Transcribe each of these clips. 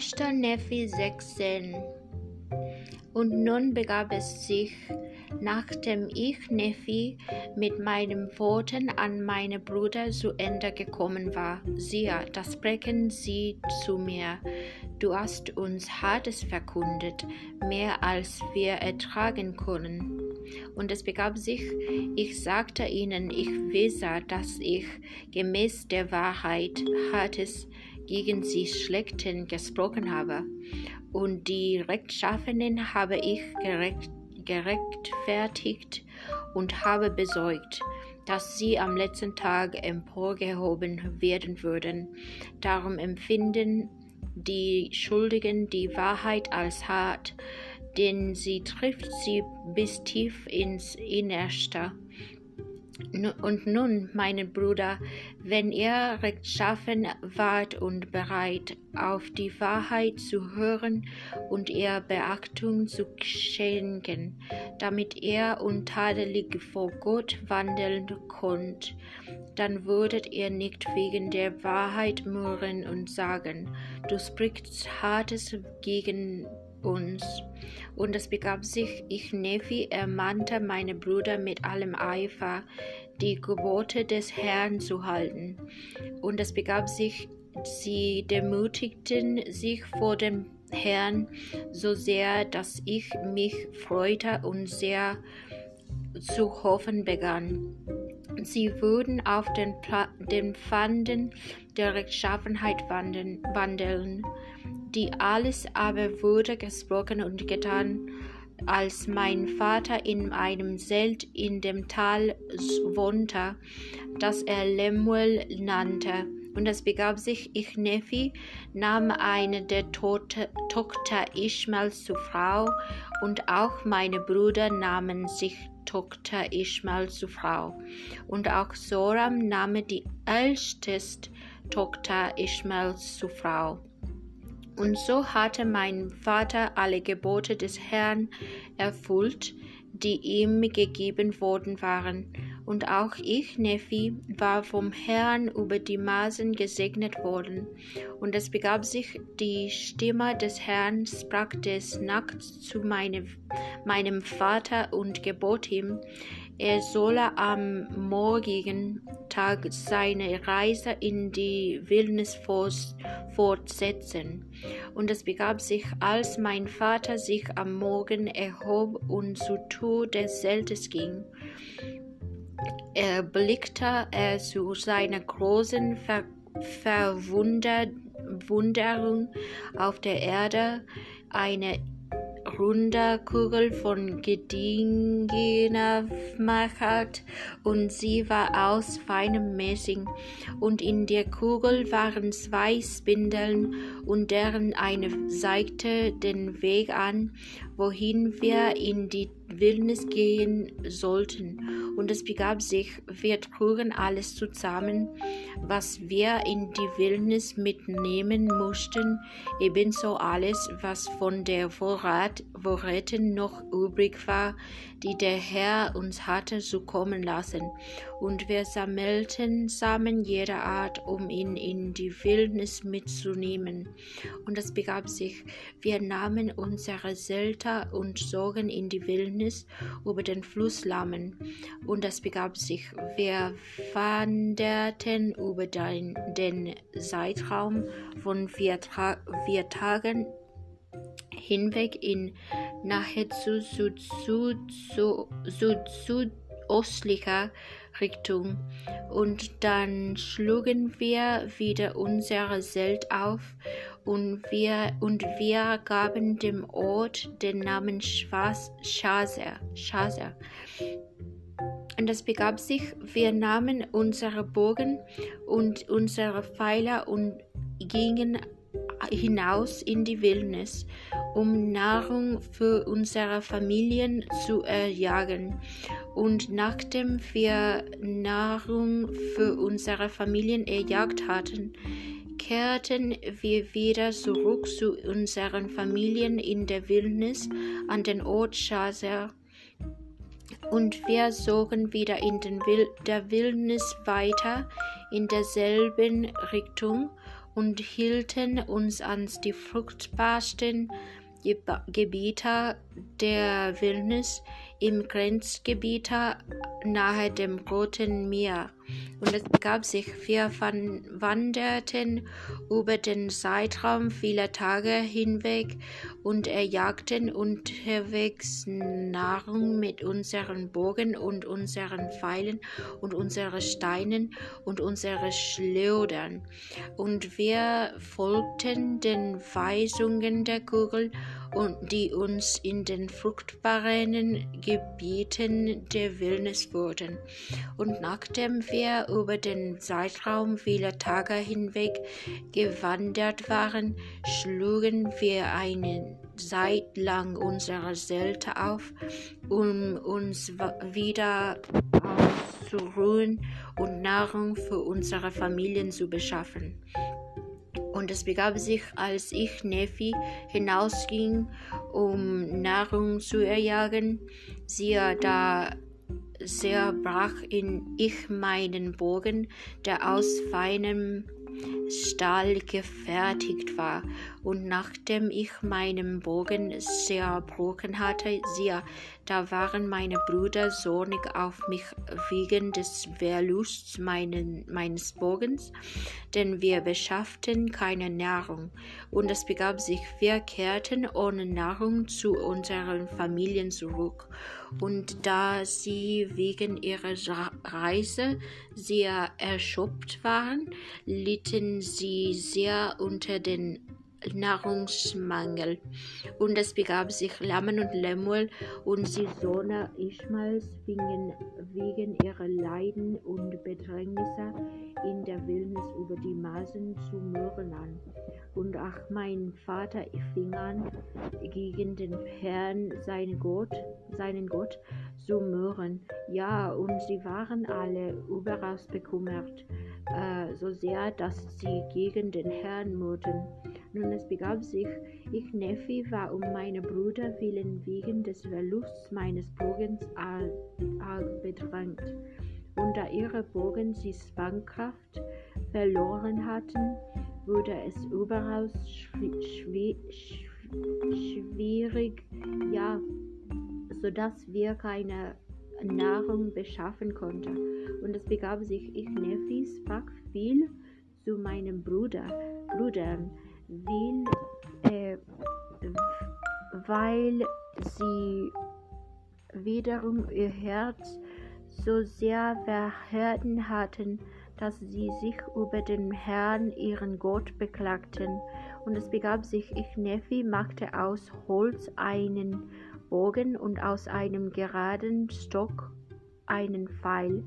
1. Nephi 16 Und nun begab es sich, nachdem ich Nephi mit meinen Worten an meine Brüder zu Ende gekommen war, siehe, da sprechen sie zu mir, du hast uns Hartes verkündet, mehr als wir ertragen können. Und es begab sich, ich sagte ihnen, ich wisse, dass ich gemäß der Wahrheit Hartes gegen sie Schlechten gesprochen habe. Und die Rechtschaffenen habe ich gerecht, gerechtfertigt und habe besorgt, dass sie am letzten Tag emporgehoben werden würden. Darum empfinden die Schuldigen die Wahrheit als hart, denn sie trifft sie bis tief ins Innerste. Und nun, meine Brüder, wenn ihr rechtschaffen wart und bereit, auf die Wahrheit zu hören und ihr Beachtung zu schenken, damit ihr untadelig vor Gott wandeln könnt, dann würdet ihr nicht wegen der Wahrheit murren und sagen, du sprichst Hartes gegen uns. Und es begab sich, ich Nephi ermahnte meine Brüder mit allem Eifer, die Gebote des Herrn zu halten. Und es begab sich, sie demütigten sich vor dem Herrn so sehr, dass ich mich freute und sehr zu hoffen begann. Sie würden auf den, Pla den Pfanden der Rechtschaffenheit wandeln, wandeln die alles aber wurde gesprochen und getan, als mein Vater in einem Zelt in dem Tal wohnte, das er Lemuel nannte. Und es begab sich, ich Nephi nahm eine der Tote, Tochter Ishmaels zur Frau, und auch meine Brüder nahmen sich Tochter Ishmael zur Frau. Und auch Soram nahm die älteste Tochter Ishmaels zur Frau. Und so hatte mein Vater alle Gebote des Herrn erfüllt, die ihm gegeben worden waren. Und auch ich, Nephi, war vom Herrn über die Maßen gesegnet worden. Und es begab sich, die Stimme des Herrn sprach des Nachts zu meine, meinem Vater und gebot ihm, er solle am morgigen Tag seine Reise in die Wildnis fortsetzen. Und es begab sich, als mein Vater sich am Morgen erhob und zu Tour des Zeltes ging, erblickte er zu seiner großen Ver Verwunderung auf der Erde eine runde Kugel von gediegener und sie war aus feinem Messing. Und in der Kugel waren zwei Spindeln. Und deren eine zeigte den Weg an, wohin wir in die Wildnis gehen sollten. Und es begab sich, wir trugen alles zusammen, was wir in die Wildnis mitnehmen mussten, ebenso alles, was von der Vorrat, Vorräten noch übrig war, die der Herr uns hatte zukommen lassen. Und wir sammelten Samen jeder Art, um ihn in die Wildnis mitzunehmen. Und es begab sich, wir nahmen unsere Zelter und zogen in die Wildnis über den Fluss Lammen. Und es begab sich, wir wanderten über den, den Zeitraum von vier, vier Tagen hinweg in nahezu südöstlicher Richtung. Und dann schlugen wir wieder unser Zelt auf und wir, und wir gaben dem Ort den Namen Chaser. Chaser. Und es begab sich, wir nahmen unsere Bogen und unsere Pfeiler und gingen hinaus in die Wildnis, um Nahrung für unsere Familien zu erjagen. Und nachdem wir Nahrung für unsere Familien erjagt hatten, kehrten wir wieder zurück zu unseren Familien in der Wildnis an den Ort Chaser und wir zogen wieder in Wil der Wildnis weiter in derselben Richtung und hielten uns an die fruchtbarsten Gebiete der Wildnis im Grenzgebiet nahe dem Roten Meer. Und es begab sich, wir wanderten über den Zeitraum vieler Tage hinweg und erjagten unterwegs Nahrung mit unseren Bogen und unseren Pfeilen und unseren Steinen und unseren Schleudern. Und wir folgten den Weisungen der Kugel und die uns in den fruchtbaren Gebieten der Wildnis wurden. Und nachdem wir über den Zeitraum vieler Tage hinweg gewandert waren, schlugen wir eine Zeit lang unsere Zelte auf, um uns wieder auszuruhen und Nahrung für unsere Familien zu beschaffen. Und es begab sich, als ich Nephi hinausging, um Nahrung zu erjagen, siehe, da sehr brach in ich meinen Bogen, der aus feinem Stahl gefertigt war, und nachdem ich meinen Bogen zerbrochen hatte, siehe, da waren meine Brüder zornig auf mich wegen des Verlusts meinen, meines Bogens, denn wir beschafften keine Nahrung. Und es begab sich, wir kehrten ohne Nahrung zu unseren Familien zurück. Und da sie wegen ihrer Reise sehr erschöpft waren, litten sie sehr unter den Nahrungsmangel. Und es begab sich, Lammen und Lemuel und die Söhne Ishmaels fingen wegen ihrer Leiden und Bedrängnisse in der Wildnis über die Maßen zu murren an. Und ach, mein Vater fing an, gegen den Herrn, seinen Gott, seinen Gott zu murren. Ja, und sie waren alle überaus bekümmert, äh, so sehr, dass sie gegen den Herrn murrten. Nun es begab sich, ich Nephi war um meine Brüder willen wegen des Verlusts meines Bogens arg bedrängt. Und da ihre Bogen die Spannkraft verloren hatten, wurde es überaus schwierig, ja, so dass wir keine Nahrung beschaffen konnten. Und es begab sich, ich Nephi sprach viel zu meinem Bruder, Brüdern, will, äh, weil sie wiederum ihr Herz so sehr verhärten hatten, dass sie sich über den Herrn, ihren Gott, beklagten. Und es begab sich, ich Nephi machte aus Holz einen Bogen und aus einem geraden Stock einen Pfeil,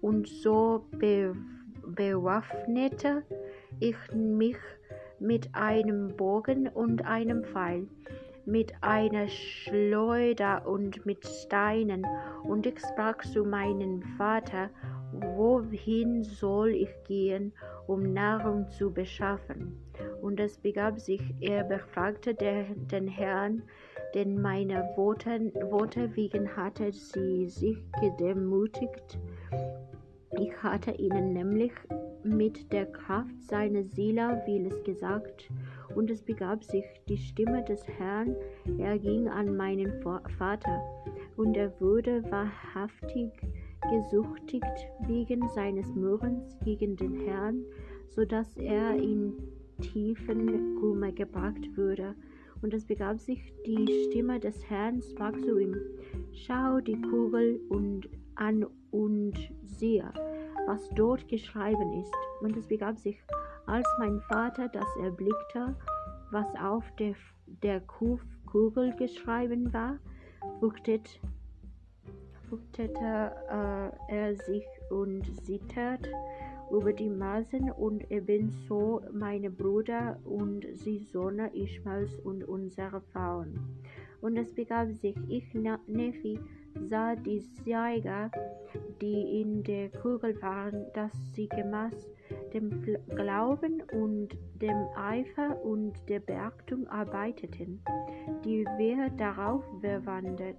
und so be bewaffnete ich mich mit einem Bogen und einem Pfeil, mit einer Schleuder und mit Steinen, und ich sprach zu meinem Vater, wohin soll ich gehen, um Nahrung zu beschaffen? Und es begab sich, er befragte den Herrn, denn meine Worte, Worte wegen hatte sie sich gedemütigt. Ich hatte ihnen nämlich mit der Kraft seiner Seele vieles gesagt, und es begab sich, die Stimme des Herrn erging an meinen Vater, und er wurde wahrhaftig gesuchtigt wegen seines Murrens gegen den Herrn, so dass er in tiefen Kummer gebracht würde. Und es begab sich, die Stimme des Herrn sprach zu ihm, Schau die Kugel und an und sehe, was dort geschrieben ist. Und es begab sich, als mein Vater das erblickte, was auf der, der Kugel geschrieben war, fürchtete, fürchtete äh, er sich und zittert über die Maßen und ebenso meine Brüder und die Söhne Ishmaels und unsere Frauen. Und es begab sich, ich, Nephi, sah die Jäger, die in der Kugel waren, dass sie gemäß dem Glauben und dem Eifer und der Beachtung arbeiteten, die wir darauf verwandten.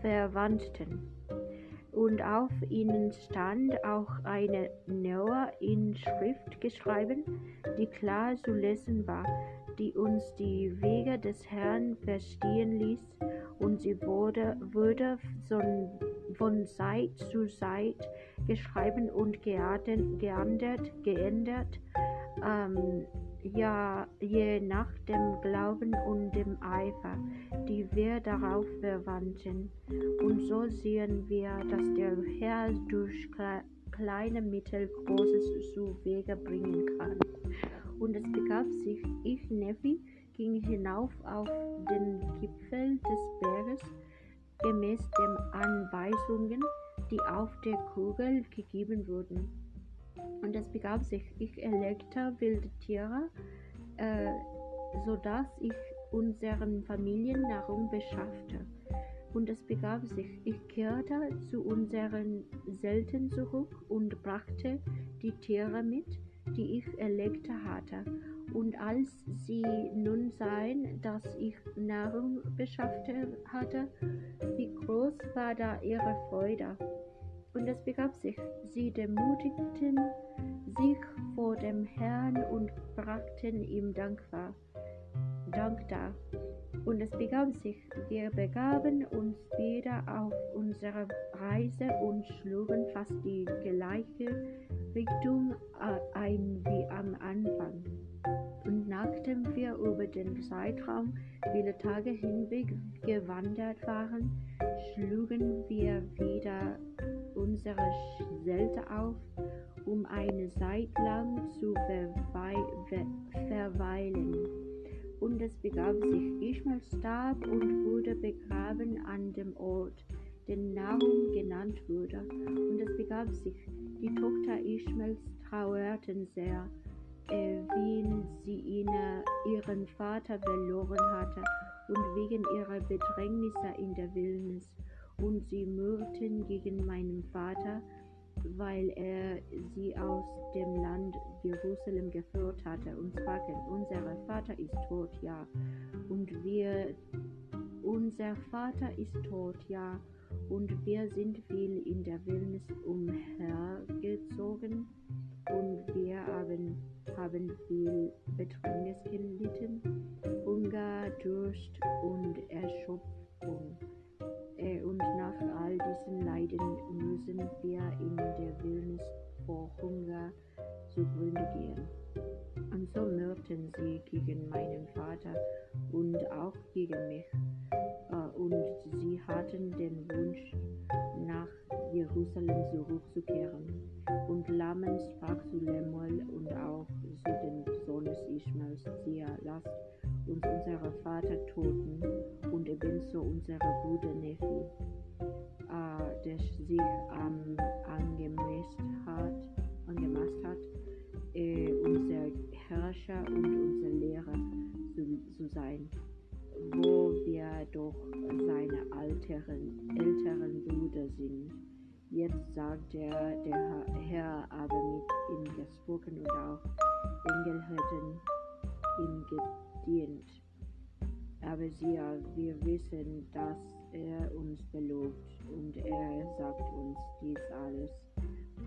Verwandten. und auf ihnen stand auch eine neue Inschrift geschrieben, die klar zu lesen war, die uns die Wege des Herrn verstehen ließ, und sie wurde, wurde von Zeit zu Zeit geschrieben und geändert, geändert ähm, ja, je nach dem Glauben und dem Eifer, die wir darauf verwandten. Und so sehen wir, dass der Herr durch kleine Mittel Großes zu Wege bringen kann. Ich, Nephi, ging hinauf auf den Gipfel des Berges, gemäß den Anweisungen, die auf der Kugel gegeben wurden. Und es begab sich, ich erlegte wilde Tiere, äh, sodass ich unseren Familien Nahrung beschaffte. Und es begab sich, ich kehrte zu unseren Selten zurück und brachte die Tiere mit, die ich erlegte hatte. Und als sie nun sahen, dass ich Nahrung beschafft hatte, wie groß war da ihre Freude. Und es begab sich, sie demutigten sich vor dem Herrn und brachten ihm Dank, war, Dank dar. Und es begab sich, wir begaben uns wieder auf unsere Reise und schlugen fast die gleiche Richtung äh, ein wie am Anfang. Und nachdem wir über den Zeitraum viele Tage hinweg gewandert waren, schlugen wir wieder unsere Zelte auf, um eine Zeit lang zu verweilen. Und es begab sich, Ishmael starb und wurde begraben an dem Ort, den Nahum genannt wurde. Und es begab sich, die Tochter Ishmaels trauerten sehr, äh, wie sie ihn, ihren Vater verloren hatte und wegen ihrer Bedrängnisse in der Wildnis und sie murrten gegen meinen Vater, weil er sie aus dem Land Jerusalem geführt hatte und sagten, unser Vater ist tot, ja. Und wir, unser Vater ist tot, ja. Und wir sind viel in der Wildnis umhergezogen und wir haben, haben viel Bedrängnis gelitten, Hunger, Durst und Erschöpfung. Äh, und nach all diesen Leiden müssen wir in der Wildnis vor Hunger zugrunde gehen. Und so mörten sie gegen meinen Vater und auch gegen mich. Äh, und sie hatten den Wunsch, nach Jerusalem zurückzukehren. Und Laman sprach zu Lemuel und auch zu den Sohnes Ishmaels, siehe, lasst uns unsere Vater toten und ebenso unsere Bruder Nephi, äh, der sich ähm, Herrscher und unser Lehrer zu, sein, wo wir doch seine älteren, älteren Brüder sind. Jetzt sagt der, der Herr aber mit ihm gesprochen und auch Engel hätten ihm gedient. Aber siehe, wir wissen, dass er uns belobt und er sagt uns dies alles.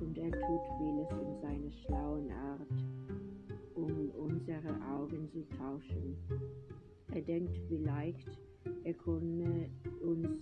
Und er tut vieles in seiner schlauen Art, um unsere Augen zu tauschen. Er denkt vielleicht, er könne uns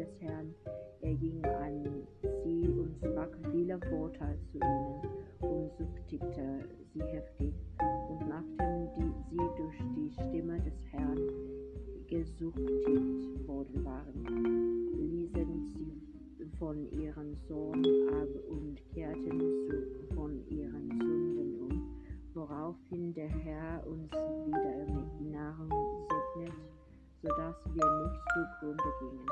des Herrn erging an sie und sprach viele Worte zu ihnen und suchtigte sie heftig. Und nachdem die, sie durch die Stimme des Herrn gesuchtigt worden waren, ließen sie von ihrem Sohn ab und kehrten zu, von ihren Sünden um, woraufhin der Herr uns wieder mit Nahrung segnet sodass wir nicht zugrunde gingen.